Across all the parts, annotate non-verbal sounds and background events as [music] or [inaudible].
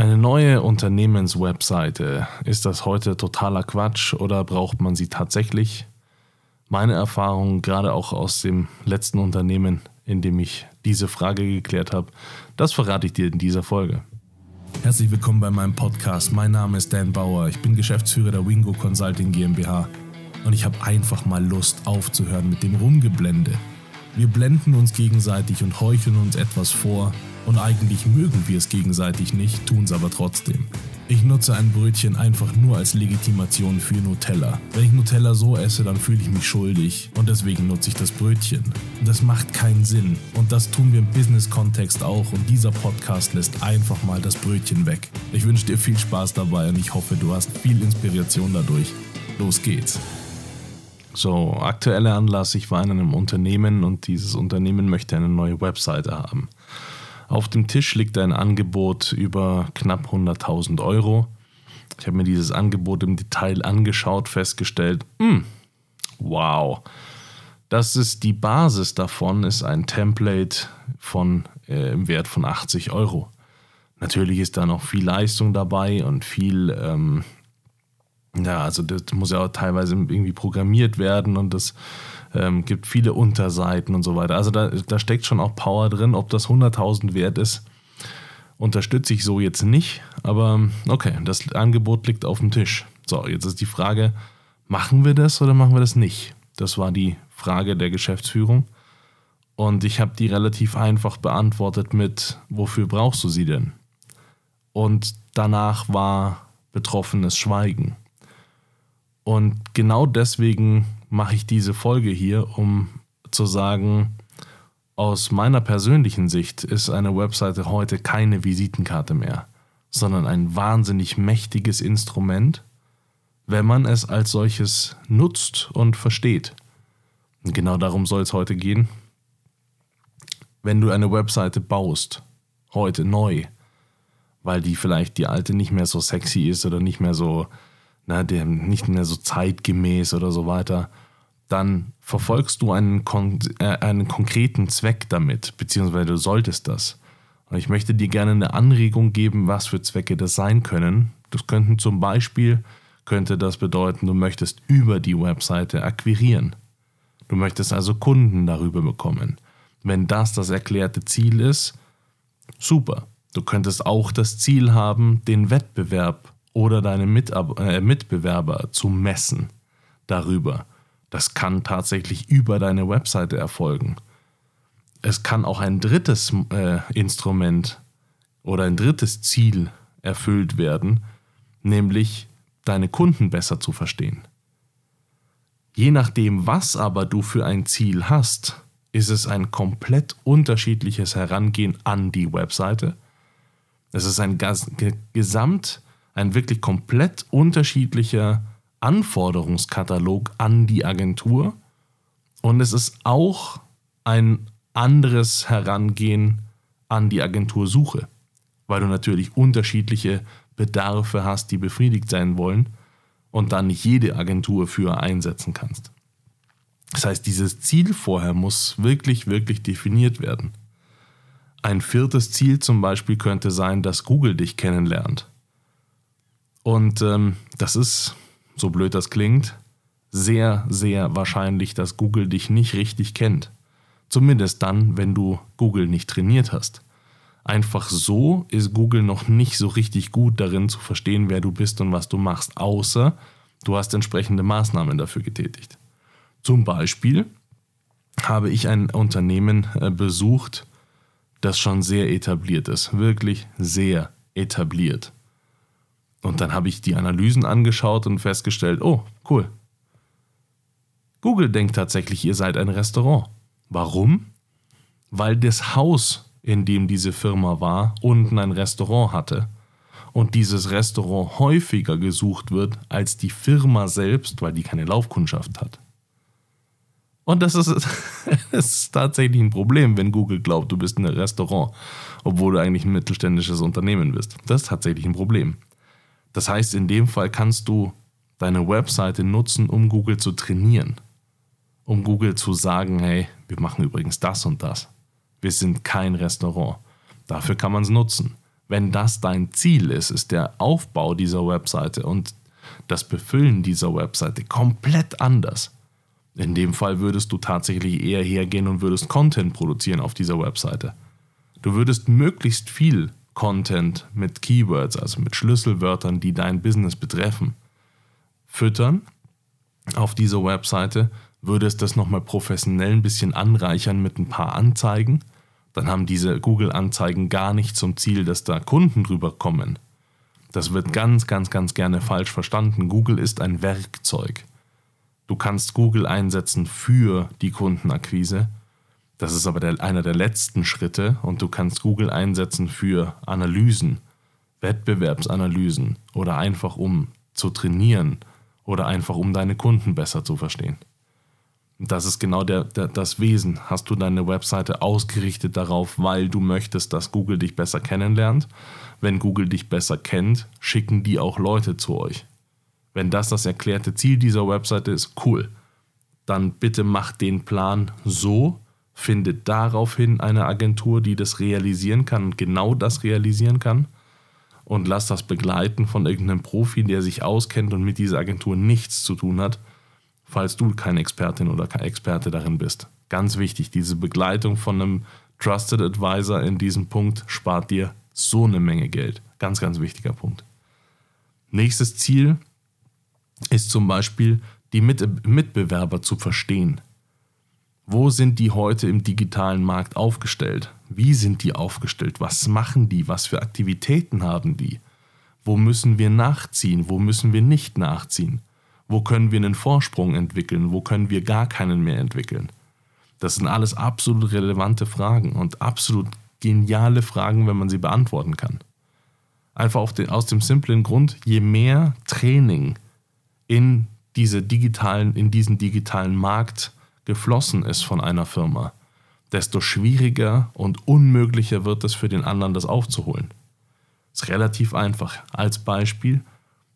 Eine neue Unternehmenswebseite, ist das heute totaler Quatsch oder braucht man sie tatsächlich? Meine Erfahrung, gerade auch aus dem letzten Unternehmen, in dem ich diese Frage geklärt habe, das verrate ich dir in dieser Folge. Herzlich willkommen bei meinem Podcast. Mein Name ist Dan Bauer. Ich bin Geschäftsführer der Wingo Consulting GmbH und ich habe einfach mal Lust aufzuhören mit dem Rumgeblende. Wir blenden uns gegenseitig und heucheln uns etwas vor und eigentlich mögen wir es gegenseitig nicht, tun es aber trotzdem. Ich nutze ein Brötchen einfach nur als Legitimation für Nutella. Wenn ich Nutella so esse, dann fühle ich mich schuldig und deswegen nutze ich das Brötchen. Das macht keinen Sinn und das tun wir im Business-Kontext auch und dieser Podcast lässt einfach mal das Brötchen weg. Ich wünsche dir viel Spaß dabei und ich hoffe, du hast viel Inspiration dadurch. Los geht's. So, aktueller Anlass, ich war in einem Unternehmen und dieses Unternehmen möchte eine neue Webseite haben. Auf dem Tisch liegt ein Angebot über knapp 100.000 Euro. Ich habe mir dieses Angebot im Detail angeschaut, festgestellt, mh, hm, wow, das ist die Basis davon, ist ein Template von äh, im Wert von 80 Euro. Natürlich ist da noch viel Leistung dabei und viel, ähm, ja, also das muss ja auch teilweise irgendwie programmiert werden und das ähm, gibt viele Unterseiten und so weiter. Also da, da steckt schon auch Power drin. Ob das 100.000 wert ist, unterstütze ich so jetzt nicht. Aber okay, das Angebot liegt auf dem Tisch. So, jetzt ist die Frage, machen wir das oder machen wir das nicht? Das war die Frage der Geschäftsführung. Und ich habe die relativ einfach beantwortet mit, wofür brauchst du sie denn? Und danach war betroffenes Schweigen. Und genau deswegen mache ich diese Folge hier, um zu sagen, aus meiner persönlichen Sicht ist eine Webseite heute keine Visitenkarte mehr, sondern ein wahnsinnig mächtiges Instrument, wenn man es als solches nutzt und versteht. Und genau darum soll es heute gehen. Wenn du eine Webseite baust, heute neu, weil die vielleicht die alte nicht mehr so sexy ist oder nicht mehr so na, der nicht mehr so zeitgemäß oder so weiter, dann verfolgst du einen, äh, einen konkreten Zweck damit, beziehungsweise du solltest das. Und ich möchte dir gerne eine Anregung geben, was für Zwecke das sein können. Das könnten zum Beispiel, könnte das bedeuten, du möchtest über die Webseite akquirieren. Du möchtest also Kunden darüber bekommen. Wenn das das erklärte Ziel ist, super. Du könntest auch das Ziel haben, den Wettbewerb oder deine Mitab äh, Mitbewerber zu messen darüber. Das kann tatsächlich über deine Webseite erfolgen. Es kann auch ein drittes äh, Instrument oder ein drittes Ziel erfüllt werden, nämlich deine Kunden besser zu verstehen. Je nachdem, was aber du für ein Ziel hast, ist es ein komplett unterschiedliches Herangehen an die Webseite. Es ist ein Gesamt ein wirklich komplett unterschiedlicher Anforderungskatalog an die Agentur und es ist auch ein anderes Herangehen an die Agentursuche, weil du natürlich unterschiedliche Bedarfe hast, die befriedigt sein wollen und dann nicht jede Agentur für einsetzen kannst. Das heißt, dieses Ziel vorher muss wirklich, wirklich definiert werden. Ein viertes Ziel zum Beispiel könnte sein, dass Google dich kennenlernt. Und ähm, das ist, so blöd das klingt, sehr, sehr wahrscheinlich, dass Google dich nicht richtig kennt. Zumindest dann, wenn du Google nicht trainiert hast. Einfach so ist Google noch nicht so richtig gut darin zu verstehen, wer du bist und was du machst, außer du hast entsprechende Maßnahmen dafür getätigt. Zum Beispiel habe ich ein Unternehmen äh, besucht, das schon sehr etabliert ist, wirklich sehr etabliert. Und dann habe ich die Analysen angeschaut und festgestellt, oh, cool. Google denkt tatsächlich, ihr seid ein Restaurant. Warum? Weil das Haus, in dem diese Firma war, unten ein Restaurant hatte. Und dieses Restaurant häufiger gesucht wird als die Firma selbst, weil die keine Laufkundschaft hat. Und das ist, [laughs] das ist tatsächlich ein Problem, wenn Google glaubt, du bist ein Restaurant, obwohl du eigentlich ein mittelständisches Unternehmen bist. Das ist tatsächlich ein Problem. Das heißt, in dem Fall kannst du deine Webseite nutzen, um Google zu trainieren. Um Google zu sagen, hey, wir machen übrigens das und das. Wir sind kein Restaurant. Dafür kann man es nutzen. Wenn das dein Ziel ist, ist der Aufbau dieser Webseite und das Befüllen dieser Webseite komplett anders. In dem Fall würdest du tatsächlich eher hergehen und würdest Content produzieren auf dieser Webseite. Du würdest möglichst viel Content mit Keywords, also mit Schlüsselwörtern, die dein Business betreffen, füttern auf dieser Webseite, würdest das nochmal professionell ein bisschen anreichern mit ein paar Anzeigen. Dann haben diese Google-Anzeigen gar nicht zum Ziel, dass da Kunden drüber kommen. Das wird ganz, ganz, ganz gerne falsch verstanden. Google ist ein Werkzeug. Du kannst Google einsetzen für die Kundenakquise. Das ist aber der, einer der letzten Schritte und du kannst Google einsetzen für Analysen, Wettbewerbsanalysen oder einfach um zu trainieren oder einfach um deine Kunden besser zu verstehen. Das ist genau der, der, das Wesen. Hast du deine Webseite ausgerichtet darauf, weil du möchtest, dass Google dich besser kennenlernt? Wenn Google dich besser kennt, schicken die auch Leute zu euch. Wenn das das erklärte Ziel dieser Webseite ist, cool. Dann bitte macht den Plan so, findet daraufhin eine Agentur, die das realisieren kann und genau das realisieren kann und lasst das begleiten von irgendeinem Profi, der sich auskennt und mit dieser Agentur nichts zu tun hat falls du keine Expertin oder kein Experte darin bist. Ganz wichtig, diese Begleitung von einem Trusted Advisor in diesem Punkt spart dir so eine Menge Geld. Ganz, ganz wichtiger Punkt. Nächstes Ziel ist zum Beispiel, die Mitbewerber zu verstehen. Wo sind die heute im digitalen Markt aufgestellt? Wie sind die aufgestellt? Was machen die? Was für Aktivitäten haben die? Wo müssen wir nachziehen? Wo müssen wir nicht nachziehen? Wo können wir einen Vorsprung entwickeln? Wo können wir gar keinen mehr entwickeln? Das sind alles absolut relevante Fragen und absolut geniale Fragen, wenn man sie beantworten kann. Einfach den, aus dem simplen Grund, je mehr Training in, diese digitalen, in diesen digitalen Markt geflossen ist von einer Firma, desto schwieriger und unmöglicher wird es für den anderen, das aufzuholen. Ist relativ einfach. Als Beispiel,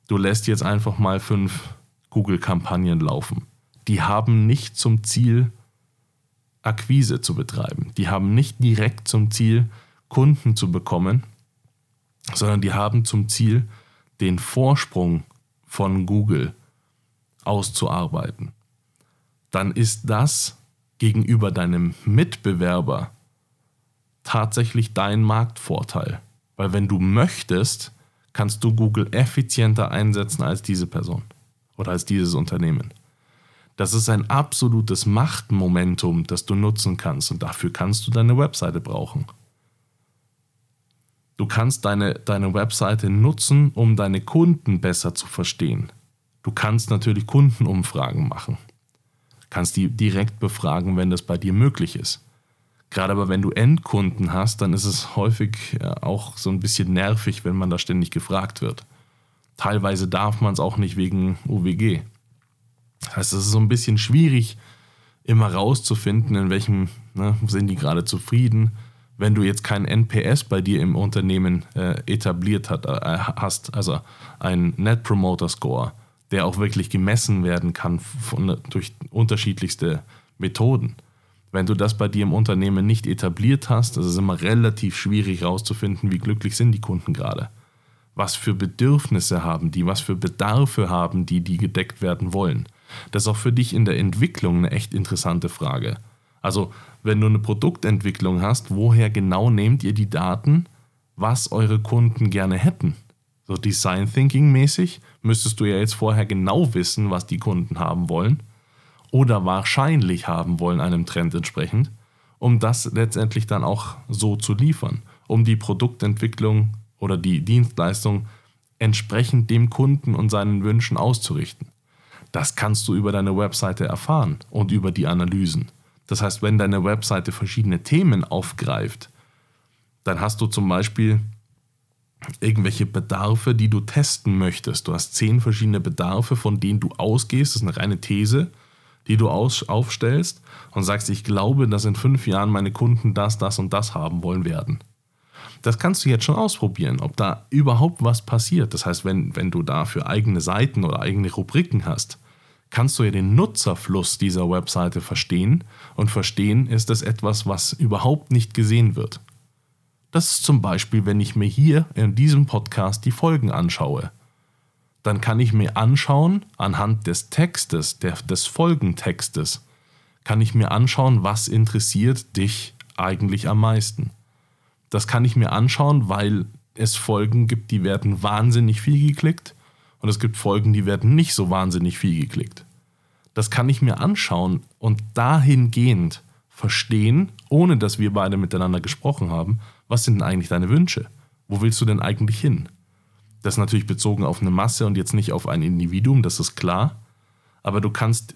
du lässt jetzt einfach mal fünf Google-Kampagnen laufen. Die haben nicht zum Ziel, Akquise zu betreiben. Die haben nicht direkt zum Ziel, Kunden zu bekommen, sondern die haben zum Ziel, den Vorsprung von Google auszuarbeiten. Dann ist das gegenüber deinem Mitbewerber tatsächlich dein Marktvorteil. Weil wenn du möchtest, kannst du Google effizienter einsetzen als diese Person oder als dieses Unternehmen. Das ist ein absolutes Machtmomentum, das du nutzen kannst und dafür kannst du deine Webseite brauchen. Du kannst deine, deine Webseite nutzen, um deine Kunden besser zu verstehen. Du kannst natürlich Kundenumfragen machen. Kannst die direkt befragen, wenn das bei dir möglich ist. Gerade aber wenn du Endkunden hast, dann ist es häufig äh, auch so ein bisschen nervig, wenn man da ständig gefragt wird. Teilweise darf man es auch nicht wegen UWG. Das heißt, es ist so ein bisschen schwierig, immer rauszufinden, in welchem ne, sind die gerade zufrieden. Wenn du jetzt keinen NPS bei dir im Unternehmen äh, etabliert hat, äh, hast, also ein Net Promoter Score, der auch wirklich gemessen werden kann von, durch unterschiedlichste Methoden. Wenn du das bei dir im Unternehmen nicht etabliert hast, ist es immer relativ schwierig herauszufinden, wie glücklich sind die Kunden gerade was für Bedürfnisse haben die, was für Bedarfe haben die, die gedeckt werden wollen. Das ist auch für dich in der Entwicklung eine echt interessante Frage. Also, wenn du eine Produktentwicklung hast, woher genau nehmt ihr die Daten, was eure Kunden gerne hätten? So Design Thinking mäßig müsstest du ja jetzt vorher genau wissen, was die Kunden haben wollen oder wahrscheinlich haben wollen einem Trend entsprechend, um das letztendlich dann auch so zu liefern, um die Produktentwicklung oder die Dienstleistung entsprechend dem Kunden und seinen Wünschen auszurichten. Das kannst du über deine Webseite erfahren und über die Analysen. Das heißt, wenn deine Webseite verschiedene Themen aufgreift, dann hast du zum Beispiel irgendwelche Bedarfe, die du testen möchtest. Du hast zehn verschiedene Bedarfe, von denen du ausgehst. Das ist eine reine These, die du aufstellst und sagst, ich glaube, dass in fünf Jahren meine Kunden das, das und das haben wollen werden das kannst du jetzt schon ausprobieren, ob da überhaupt was passiert. Das heißt, wenn, wenn du dafür eigene Seiten oder eigene Rubriken hast, kannst du ja den Nutzerfluss dieser Webseite verstehen und verstehen, ist das etwas, was überhaupt nicht gesehen wird. Das ist zum Beispiel, wenn ich mir hier in diesem Podcast die Folgen anschaue. Dann kann ich mir anschauen, anhand des Textes, der, des Folgentextes, kann ich mir anschauen, was interessiert dich eigentlich am meisten. Das kann ich mir anschauen, weil es Folgen gibt, die werden wahnsinnig viel geklickt und es gibt Folgen, die werden nicht so wahnsinnig viel geklickt. Das kann ich mir anschauen und dahingehend verstehen, ohne dass wir beide miteinander gesprochen haben, was sind denn eigentlich deine Wünsche? Wo willst du denn eigentlich hin? Das ist natürlich bezogen auf eine Masse und jetzt nicht auf ein Individuum, das ist klar. Aber du kannst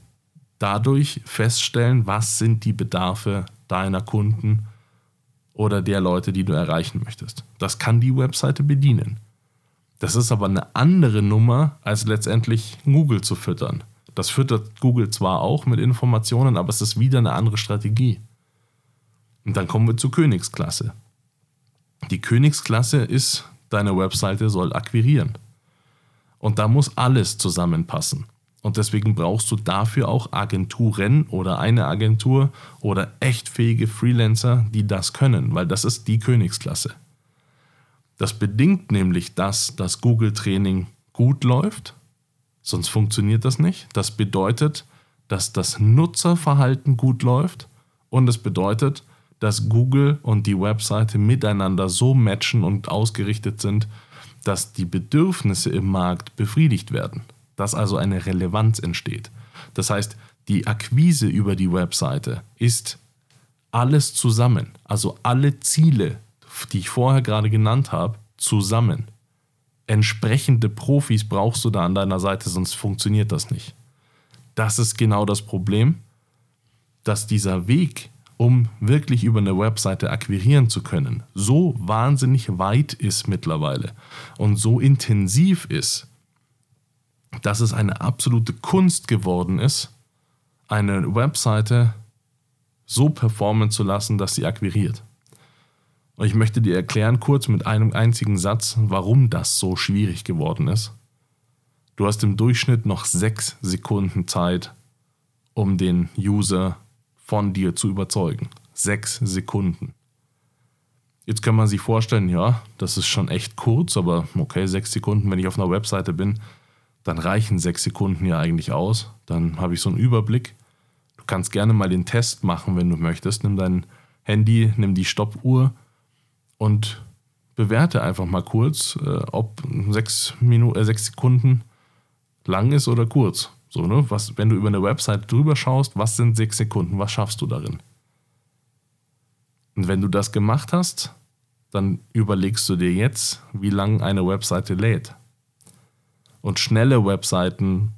dadurch feststellen, was sind die Bedarfe deiner Kunden oder der Leute, die du erreichen möchtest. Das kann die Webseite bedienen. Das ist aber eine andere Nummer, als letztendlich Google zu füttern. Das füttert Google zwar auch mit Informationen, aber es ist wieder eine andere Strategie. Und dann kommen wir zur Königsklasse. Die Königsklasse ist, deine Webseite soll akquirieren. Und da muss alles zusammenpassen. Und deswegen brauchst du dafür auch Agenturen oder eine Agentur oder echt fähige Freelancer, die das können, weil das ist die Königsklasse. Das bedingt nämlich das, dass Google Training gut läuft, sonst funktioniert das nicht. Das bedeutet, dass das Nutzerverhalten gut läuft und es bedeutet, dass Google und die Webseite miteinander so matchen und ausgerichtet sind, dass die Bedürfnisse im Markt befriedigt werden, dass also eine Relevanz entsteht. Das heißt, die Akquise über die Webseite ist alles zusammen, also alle Ziele, die ich vorher gerade genannt habe, zusammen. Entsprechende Profis brauchst du da an deiner Seite, sonst funktioniert das nicht. Das ist genau das Problem, dass dieser Weg um wirklich über eine Webseite akquirieren zu können, so wahnsinnig weit ist mittlerweile und so intensiv ist, dass es eine absolute Kunst geworden ist, eine Webseite so performen zu lassen, dass sie akquiriert. Und ich möchte dir erklären, kurz mit einem einzigen Satz, warum das so schwierig geworden ist. Du hast im Durchschnitt noch sechs Sekunden Zeit, um den User von dir zu überzeugen. Sechs Sekunden. Jetzt kann man sich vorstellen, ja, das ist schon echt kurz, aber okay, sechs Sekunden, wenn ich auf einer Webseite bin, dann reichen sechs Sekunden ja eigentlich aus. Dann habe ich so einen Überblick. Du kannst gerne mal den Test machen, wenn du möchtest. Nimm dein Handy, nimm die Stoppuhr und bewerte einfach mal kurz, äh, ob sechs, Minu äh, sechs Sekunden lang ist oder kurz. So, ne? Was, wenn du über eine Website drüber schaust, was sind sechs Sekunden, was schaffst du darin? Und wenn du das gemacht hast, dann überlegst du dir jetzt, wie lange eine Webseite lädt. Und schnelle Webseiten,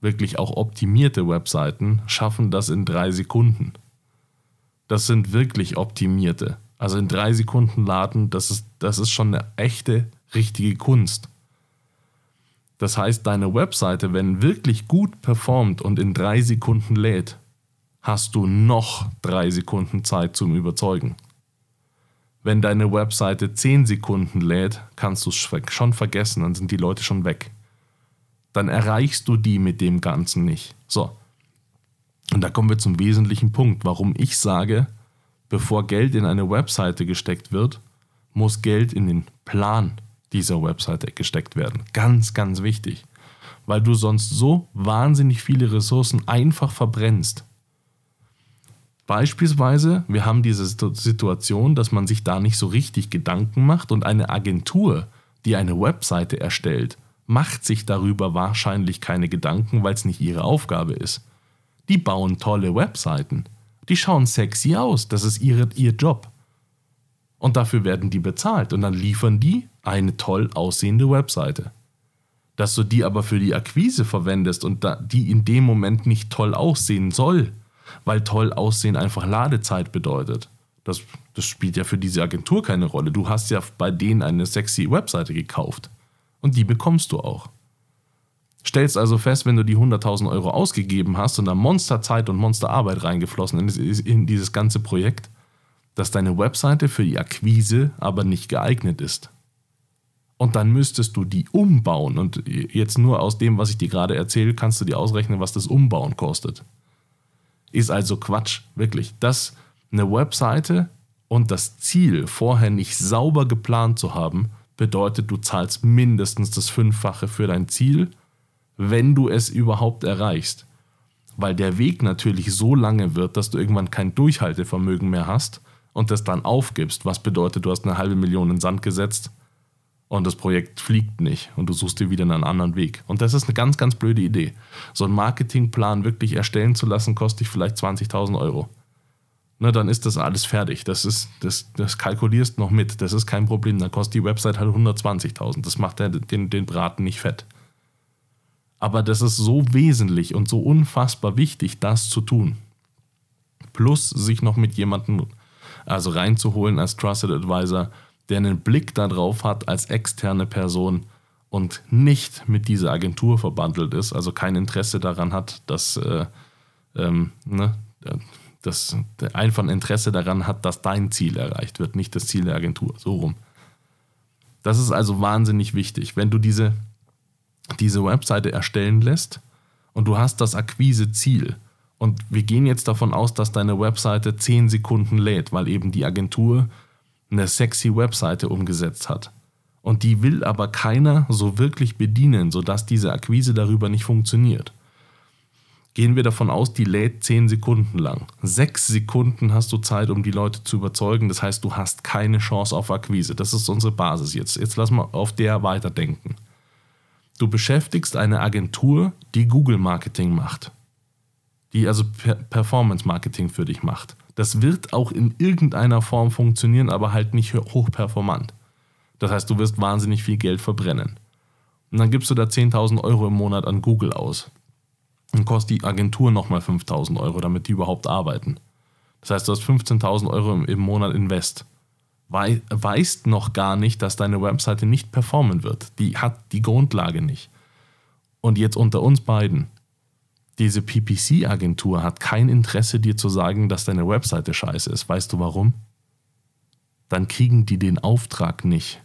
wirklich auch optimierte Webseiten, schaffen das in drei Sekunden. Das sind wirklich optimierte. Also in drei Sekunden laden, das ist, das ist schon eine echte, richtige Kunst. Das heißt, deine Webseite, wenn wirklich gut performt und in drei Sekunden lädt, hast du noch drei Sekunden Zeit zum Überzeugen. Wenn deine Webseite zehn Sekunden lädt, kannst du es schon vergessen, dann sind die Leute schon weg. Dann erreichst du die mit dem Ganzen nicht. So. Und da kommen wir zum wesentlichen Punkt, warum ich sage, bevor Geld in eine Webseite gesteckt wird, muss Geld in den Plan dieser Webseite gesteckt werden. Ganz, ganz wichtig. Weil du sonst so wahnsinnig viele Ressourcen einfach verbrennst. Beispielsweise, wir haben diese Situation, dass man sich da nicht so richtig Gedanken macht und eine Agentur, die eine Webseite erstellt, macht sich darüber wahrscheinlich keine Gedanken, weil es nicht ihre Aufgabe ist. Die bauen tolle Webseiten. Die schauen sexy aus, das ist ihre, ihr Job. Und dafür werden die bezahlt und dann liefern die eine toll aussehende Webseite. Dass du die aber für die Akquise verwendest und die in dem Moment nicht toll aussehen soll, weil toll aussehen einfach Ladezeit bedeutet. Das, das spielt ja für diese Agentur keine Rolle. Du hast ja bei denen eine sexy Webseite gekauft. Und die bekommst du auch. Stellst also fest, wenn du die 100.000 Euro ausgegeben hast und da Monsterzeit und Monsterarbeit reingeflossen in dieses ganze Projekt, dass deine Webseite für die Akquise aber nicht geeignet ist und dann müsstest du die umbauen. Und jetzt nur aus dem, was ich dir gerade erzähle, kannst du dir ausrechnen, was das Umbauen kostet. Ist also Quatsch, wirklich. Das eine Webseite und das Ziel vorher nicht sauber geplant zu haben, bedeutet, du zahlst mindestens das Fünffache für dein Ziel, wenn du es überhaupt erreichst. Weil der Weg natürlich so lange wird, dass du irgendwann kein Durchhaltevermögen mehr hast und das dann aufgibst, was bedeutet, du hast eine halbe Million in Sand gesetzt und das Projekt fliegt nicht und du suchst dir wieder einen anderen Weg. Und das ist eine ganz, ganz blöde Idee. So einen Marketingplan wirklich erstellen zu lassen, kostet dich vielleicht 20.000 Euro. Ne, dann ist das alles fertig. Das, ist, das, das kalkulierst noch mit. Das ist kein Problem. Dann kostet die Website halt 120.000. Das macht den, den Braten nicht fett. Aber das ist so wesentlich und so unfassbar wichtig, das zu tun. Plus sich noch mit jemandem also reinzuholen als Trusted Advisor, der einen Blick darauf hat als externe Person und nicht mit dieser Agentur verbandelt ist, also kein Interesse daran hat, dass, äh, ähm, ne, dass einfach ein Interesse daran hat, dass dein Ziel erreicht wird, nicht das Ziel der Agentur. So rum. Das ist also wahnsinnig wichtig. Wenn du diese, diese Webseite erstellen lässt und du hast das Akquise-Ziel, und wir gehen jetzt davon aus, dass deine Webseite 10 Sekunden lädt, weil eben die Agentur eine sexy Webseite umgesetzt hat. Und die will aber keiner so wirklich bedienen, sodass diese Akquise darüber nicht funktioniert. Gehen wir davon aus, die lädt 10 Sekunden lang. 6 Sekunden hast du Zeit, um die Leute zu überzeugen. Das heißt, du hast keine Chance auf Akquise. Das ist unsere Basis jetzt. Jetzt lass mal auf der weiterdenken. Du beschäftigst eine Agentur, die Google Marketing macht. Die also Performance Marketing für dich macht. Das wird auch in irgendeiner Form funktionieren, aber halt nicht hochperformant. Das heißt, du wirst wahnsinnig viel Geld verbrennen. Und dann gibst du da 10.000 Euro im Monat an Google aus. Und kostet die Agentur nochmal 5.000 Euro, damit die überhaupt arbeiten. Das heißt, du hast 15.000 Euro im, Monat Invest. Wei weißt noch gar nicht, dass deine Webseite nicht performen wird. Die hat die Grundlage nicht. Und jetzt unter uns beiden diese PPC-Agentur hat kein Interesse, dir zu sagen, dass deine Webseite scheiße ist. Weißt du warum? Dann kriegen die den Auftrag nicht.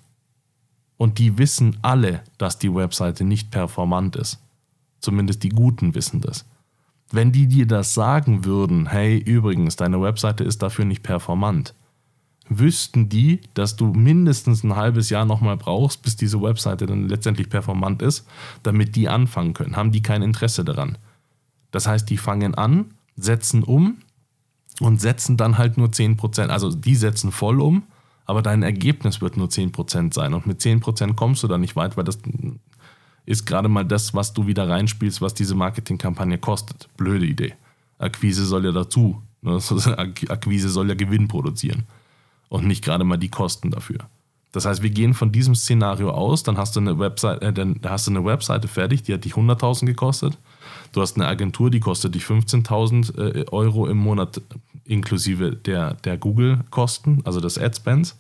Und die wissen alle, dass die Webseite nicht performant ist. Zumindest die Guten wissen das. Wenn die dir das sagen würden, hey, übrigens, deine Webseite ist dafür nicht performant, wüssten die, dass du mindestens ein halbes Jahr nochmal brauchst, bis diese Webseite dann letztendlich performant ist, damit die anfangen können. Haben die kein Interesse daran. Das heißt, die fangen an, setzen um und setzen dann halt nur 10%. Also die setzen voll um, aber dein Ergebnis wird nur 10% sein. Und mit 10% kommst du da nicht weit, weil das ist gerade mal das, was du wieder reinspielst, was diese Marketingkampagne kostet. Blöde Idee. Akquise soll ja dazu. Ne? [laughs] Akquise soll ja Gewinn produzieren. Und nicht gerade mal die Kosten dafür. Das heißt, wir gehen von diesem Szenario aus, dann hast du eine Webseite, äh, dann hast du eine Webseite fertig, die hat dich 100.000 gekostet. Du hast eine Agentur, die kostet dich 15.000 äh, Euro im Monat inklusive der, der Google-Kosten, also des Adspends.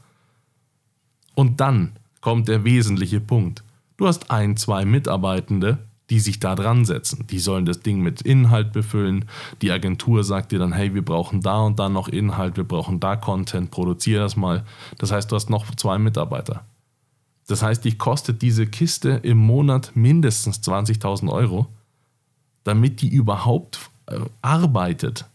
Und dann kommt der wesentliche Punkt. Du hast ein, zwei Mitarbeitende, die sich da dran setzen. Die sollen das Ding mit Inhalt befüllen. Die Agentur sagt dir dann, hey, wir brauchen da und da noch Inhalt, wir brauchen da Content, produziere das mal. Das heißt, du hast noch zwei Mitarbeiter. Das heißt, dich kostet diese Kiste im Monat mindestens 20.000 Euro damit die überhaupt äh, arbeitet.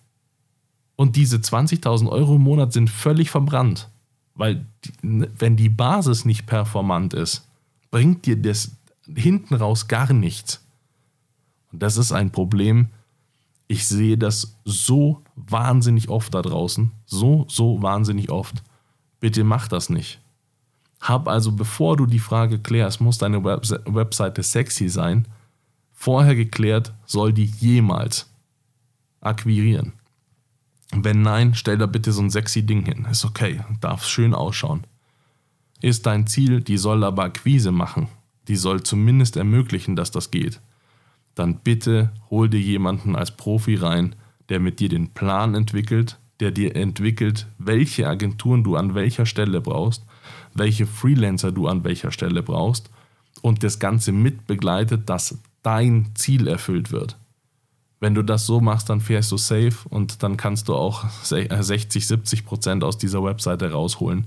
Und diese 20.000 Euro im Monat sind völlig verbrannt. Weil ne, wenn die Basis nicht performant ist, bringt dir das hinten raus gar nichts. Und das ist ein Problem. Ich sehe das so wahnsinnig oft da draußen. So, so wahnsinnig oft. Bitte mach das nicht. Hab also, bevor du die Frage klärst, muss deine Webseite sexy sein, vorher geklärt, soll die jemals akquirieren? Wenn nein, stell da bitte so ein sexy Ding hin. Ist okay, darf schön ausschauen. Ist dein Ziel, die soll aber Akquise machen, die soll zumindest ermöglichen, dass das geht, dann bitte hol dir jemanden als Profi rein, der mit dir den Plan entwickelt, der dir entwickelt, welche Agenturen du an welcher Stelle brauchst, welche Freelancer du an welcher Stelle brauchst und das Ganze mitbegleitet, dass dein Ziel erfüllt wird. Wenn du das so machst, dann fährst du safe und dann kannst du auch 60, 70 äh, Prozent aus dieser Webseite rausholen.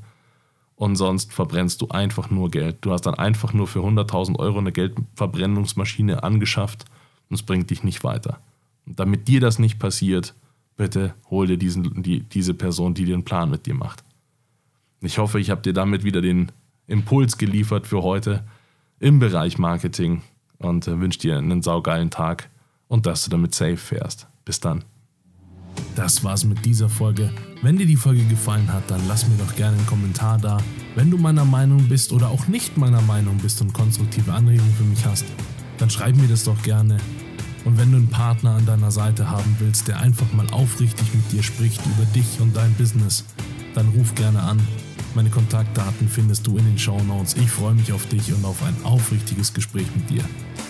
Und sonst verbrennst du einfach nur Geld. Du hast dann einfach nur für 100.000 Euro eine Geldverbrennungsmaschine angeschafft und es bringt dich nicht weiter. Und damit dir das nicht passiert, bitte hol dir diesen, die, diese Person, die den Plan mit dir macht. Ich hoffe, ich habe dir damit wieder den Impuls geliefert für heute im Bereich Marketing und äh, wünsche dir einen saugeilen Tag und dass du damit safe fährst. Bis dann. Das war's mit dieser Folge. Wenn dir die Folge gefallen hat, dann lass mir doch gerne einen Kommentar da. Wenn du meiner Meinung bist oder auch nicht meiner Meinung bist und konstruktive Anregungen für mich hast, dann schreib mir das doch gerne. Und wenn du einen Partner an deiner Seite haben willst, der einfach mal aufrichtig mit dir spricht über dich und dein Business, dann ruf gerne an. Meine Kontaktdaten findest du in den Show Notes. Ich freue mich auf dich und auf ein aufrichtiges Gespräch mit dir.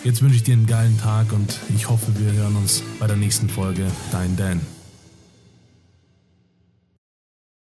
Jetzt wünsche ich dir einen geilen Tag und ich hoffe, wir hören uns bei der nächsten Folge. Dein Dan.